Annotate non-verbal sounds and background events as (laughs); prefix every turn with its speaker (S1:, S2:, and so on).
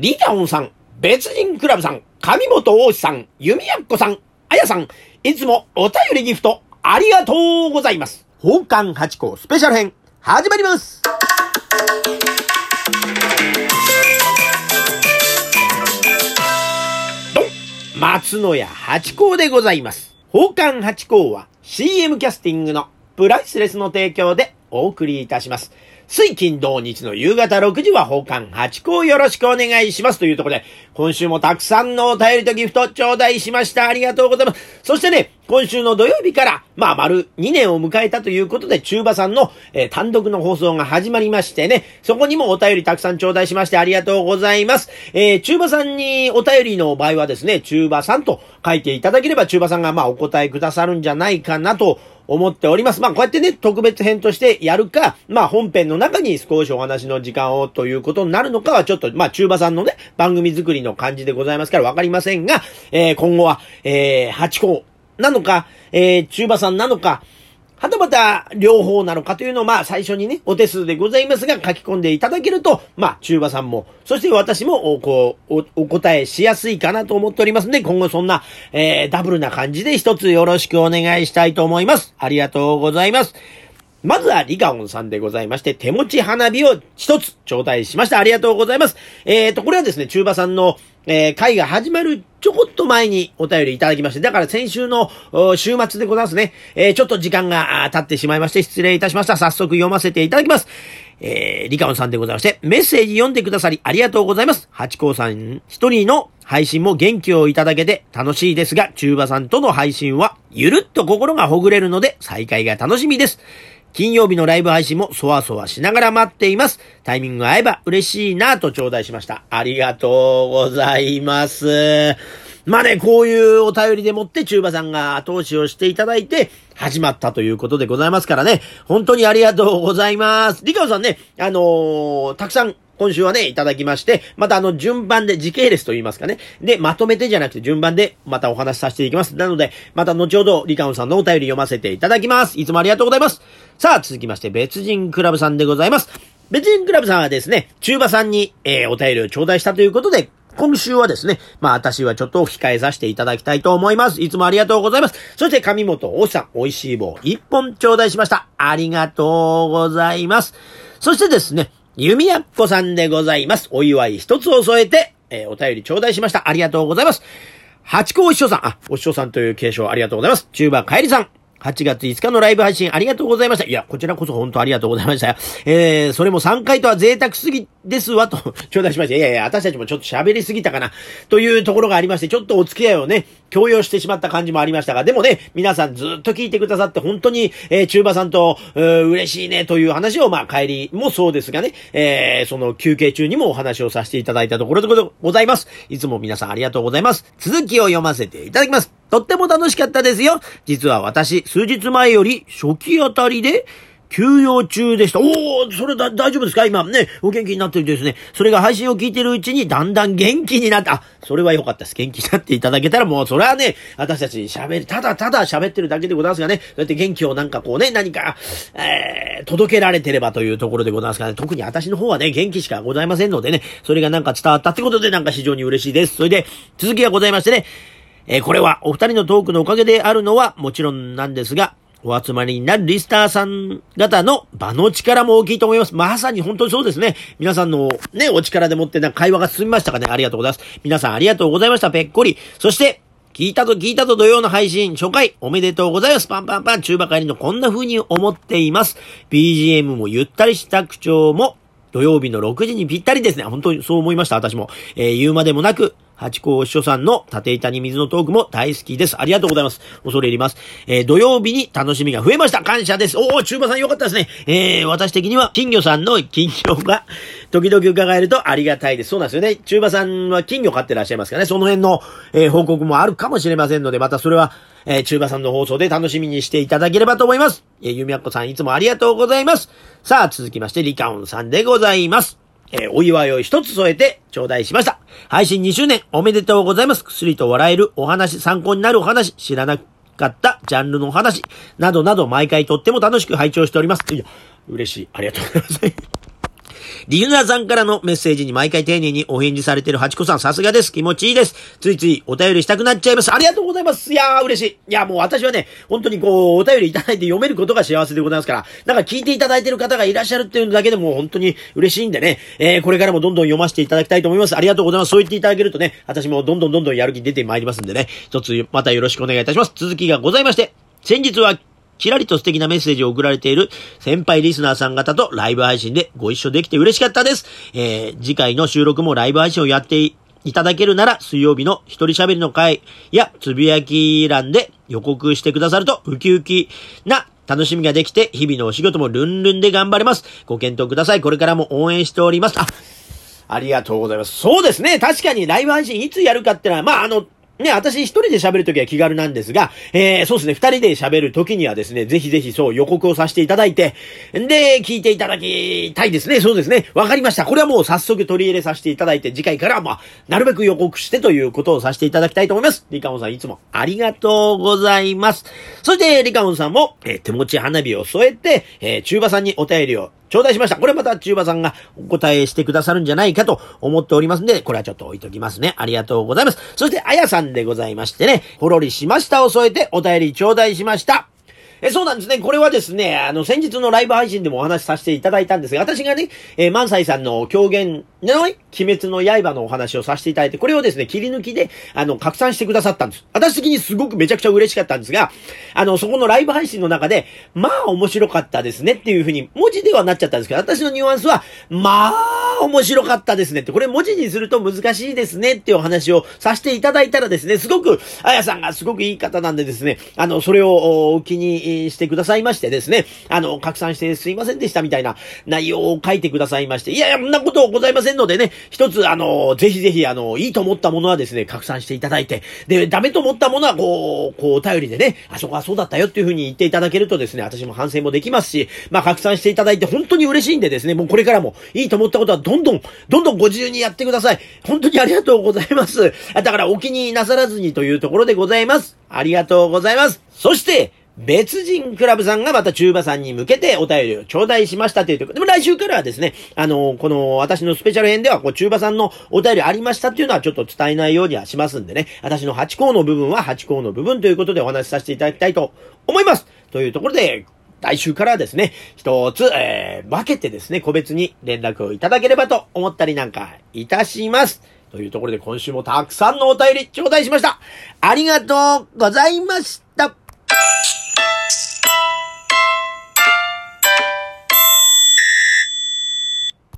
S1: リカオンさん、別人クラブさん、上本大志さん、弓矢っこさん、あやさん、いつもお便りギフト、ありがとうございます。奉還八甲スペシャル編、始まりますどん、松野屋八甲でございます。奉還八甲は CM キャスティングのプライスレスの提供でお送りいたします。水金土日の夕方6時は奉還8個よろしくお願いしますというところで、今週もたくさんのお便りとギフト頂戴しました。ありがとうございます。そしてね、今週の土曜日から、まあ、丸2年を迎えたということで、中馬さんの、えー、単独の放送が始まりましてね、そこにもお便りたくさん頂戴しましてありがとうございます。えー、中馬さんにお便りの場合はですね、中馬さんと書いていただければ、中馬さんがまあお答えくださるんじゃないかなと思っております。まあ、こうやってね、特別編としてやるか、まあ、本編の中に少しお話の時間をということになるのかは、ちょっと、まあ、中馬さんのね、番組作りの感じでございますからわかりませんが、えー、今後は、えー、8個なのか、えー、中馬さんなのか、はたまた両方なのかというのを、まあ最初にね、お手数でございますが書き込んでいただけると、まあ中馬さんも、そして私も、こう、お、お答えしやすいかなと思っておりますので、今後そんな、えー、ダブルな感じで一つよろしくお願いしたいと思います。ありがとうございます。まずはリカオンさんでございまして、手持ち花火を一つ頂戴しました。ありがとうございます。えーと、これはですね、中馬さんの、えー、会が始まるちょこっと前にお便りいただきまして、だから先週の週末でございますね。えー、ちょっと時間が経ってしまいまして失礼いたしました。早速読ませていただきます。えー、リカオンさんでございまして、メッセージ読んでくださりありがとうございます。ハチ公さん一人の配信も元気をいただけて楽しいですが、中馬さんとの配信はゆるっと心がほぐれるので再会が楽しみです。金曜日のライブ配信もそわそわしながら待っています。タイミング合えば嬉しいなと頂戴しました。ありがとうございます。まあね、こういうお便りでもって中馬さんが後押しをしていただいて始まったということでございますからね。本当にありがとうございます。リカオさんね、あのー、たくさん今週はね、いただきまして、またあの、順番で、時系列と言いますかね。で、まとめてじゃなくて順番で、またお話しさせていきます。なので、また後ほど、リカオンさんのお便り読ませていただきます。いつもありがとうございます。さあ、続きまして、別人クラブさんでございます。別人クラブさんはですね、中馬さんに、えー、お便りを頂戴したということで、今週はですね、まあ私はちょっと控えさせていただきたいと思います。いつもありがとうございます。そして上本大さん、美味しい棒一本頂戴しました。ありがとうございます。そしてですね、弓矢子さんでございます。お祝い一つを添えて、えー、お便り頂戴しました。ありがとうございます。八甲お師匠さん、あ、お師匠さんという継承ありがとうございます。中馬帰りさん、8月5日のライブ配信ありがとうございました。いや、こちらこそ本当ありがとうございました。えー、それも3回とは贅沢すぎですわ、と、頂戴しました。いやいや、私たちもちょっと喋りすぎたかな、というところがありまして、ちょっとお付き合いをね、強要してしまった感じもありましたが、でもね、皆さんずっと聞いてくださって本当に、えー、中馬さんと、う嬉しいねという話を、まあ、帰りもそうですがね、えー、その休憩中にもお話をさせていただいたところでございます。いつも皆さんありがとうございます。続きを読ませていただきます。とっても楽しかったですよ。実は私、数日前より初期あたりで、休養中でした。おおそれだ、大丈夫ですか？今ね、お元気になってるんですね。それが配信を聞いてるうちにだんだん元気になった。それは良かったです。元気になっていただけたらもう、それはね、私たち喋る、ただただ喋ってるだけでございますがね、そうやって元気をなんかこうね、何か、えー、届けられてればというところでございますからね、特に私の方はね、元気しかございませんのでね、それがなんか伝わったってことでなんか非常に嬉しいです。それで、続きがございましてね、え、これはお二人のトークのおかげであるのはもちろんなんですが、お集まりになるリスターさん方の場の力も大きいと思います。まさに本当にそうですね。皆さんのね、お力でもってな会話が進みましたかね。ありがとうございます。皆さんありがとうございました。ぺっこり。そして、聞いたと聞いたと土曜の配信、初回おめでとうございます。パンパンパン、中馬帰りのこんな風に思っています。BGM もゆったりした口調も土曜日の6時にぴったりですね。本当にそう思いました、私も。えー、言うまでもなく、八甲お師匠さんの縦板に水のトークも大好きです。ありがとうございます。恐れ入ります。えー、土曜日に楽しみが増えました。感謝です。おー、中馬さんよかったですね。えー、私的には金魚さんの金魚が (laughs) 時々伺えるとありがたいです。そうなんですよね。中馬さんは金魚飼ってらっしゃいますからね。その辺の、えー、報告もあるかもしれませんので、またそれは、えー、中馬さんの放送で楽しみにしていただければと思います。えー、ゆみやっこさんいつもありがとうございます。さあ、続きまして、リカオンさんでございます。えー、お祝いを一つ添えて頂戴しました。配信2周年おめでとうございます。薬と笑えるお話、参考になるお話、知らなかったジャンルのお話、などなど毎回とっても楽しく拝聴しております。いや、嬉しい。ありがとうございます。リユナーさんからのメッセージに毎回丁寧にお返事されてるハチコさん、さすがです。気持ちいいです。ついついお便りしたくなっちゃいます。ありがとうございます。いやー、嬉しい。いや、もう私はね、本当にこう、お便りいただいて読めることが幸せでございますから、なんか聞いていただいてる方がいらっしゃるっていうだけでも本当に嬉しいんでね、えー、これからもどんどん読ませていただきたいと思います。ありがとうございます。そう言っていただけるとね、私もどんどんどんどんやる気出てまいりますんでね、一つまたよろしくお願いいたします。続きがございまして、先日はキラリと素敵なメッセージを送られている先輩リスナーさん方とライブ配信でご一緒できて嬉しかったです。えー、次回の収録もライブ配信をやっていただけるなら、水曜日の一人喋りの回やつぶやき欄で予告してくださるとウキウキな楽しみができて、日々のお仕事もルンルンで頑張れます。ご検討ください。これからも応援しております。あ、ありがとうございます。そうですね。確かにライブ配信いつやるかってのは、まあ、あの、ね、私一人で喋るときは気軽なんですが、えー、そうですね、二人で喋るときにはですね、ぜひぜひそう予告をさせていただいて、で、聞いていただきたいですね。そうですね。わかりました。これはもう早速取り入れさせていただいて、次回からまあ、なるべく予告してということをさせていただきたいと思います。リカオンさんいつもありがとうございます。そして、リカオンさんも、えー、手持ち花火を添えて、えー、中馬さんにお便りを頂戴しました。これまた中馬さんがお答えしてくださるんじゃないかと思っておりますんで、これはちょっと置いときますね。ありがとうございます。そして、あやさんでございましてね、ほろりしましたを添えてお便り頂戴しました。え、そうなんですね。これはですね、あの、先日のライブ配信でもお話しさせていただいたんですが、私がね、えー、万歳さんの狂言の鬼滅の刃のお話をさせていただいて、これをですね、切り抜きで、あの、拡散してくださったんです。私的にすごくめちゃくちゃ嬉しかったんですが、あの、そこのライブ配信の中で、まあ面白かったですねっていうふうに、文字ではなっちゃったんですけど、私のニュアンスは、まあ面白かったですねって、これ文字にすると難しいですねっていうお話をさせていただいたらですね、すごく、あやさんがすごくいい方なんでですね、あの、それをお気にしてくださいましてですね、あの、拡散してすいませんでしたみたいな内容を書いてくださいまして、いやいや、そんなことございませんのでね、一つ、あの、ぜひぜひ、あの、いいと思ったものはですね、拡散していただいて、で、ダメと思ったものは、こう、こう、お便りでね、あそこはそうだったよっていうふうに言っていただけるとですね、私も反省もできますし、まあ、拡散していただいて本当に嬉しいんでですね、もうこれからもいいと思ったことはどんどん、どんどんご自由にやってください。本当にありがとうございます。だからお気になさらずにというところでございます。ありがとうございます。そして、別人クラブさんがまた中馬さんに向けてお便りを頂戴しましたというところ。でも来週からはですね、あの、この私のスペシャル編では、こう、中馬さんのお便りありましたっていうのはちょっと伝えないようにはしますんでね、私の8項の部分は8項の部分ということでお話しさせていただきたいと思います。というところで、来週からですね、一つ、えー、分けてですね、個別に連絡をいただければと思ったりなんかいたします。というところで今週もたくさんのお便り頂戴しました。ありがとうございました。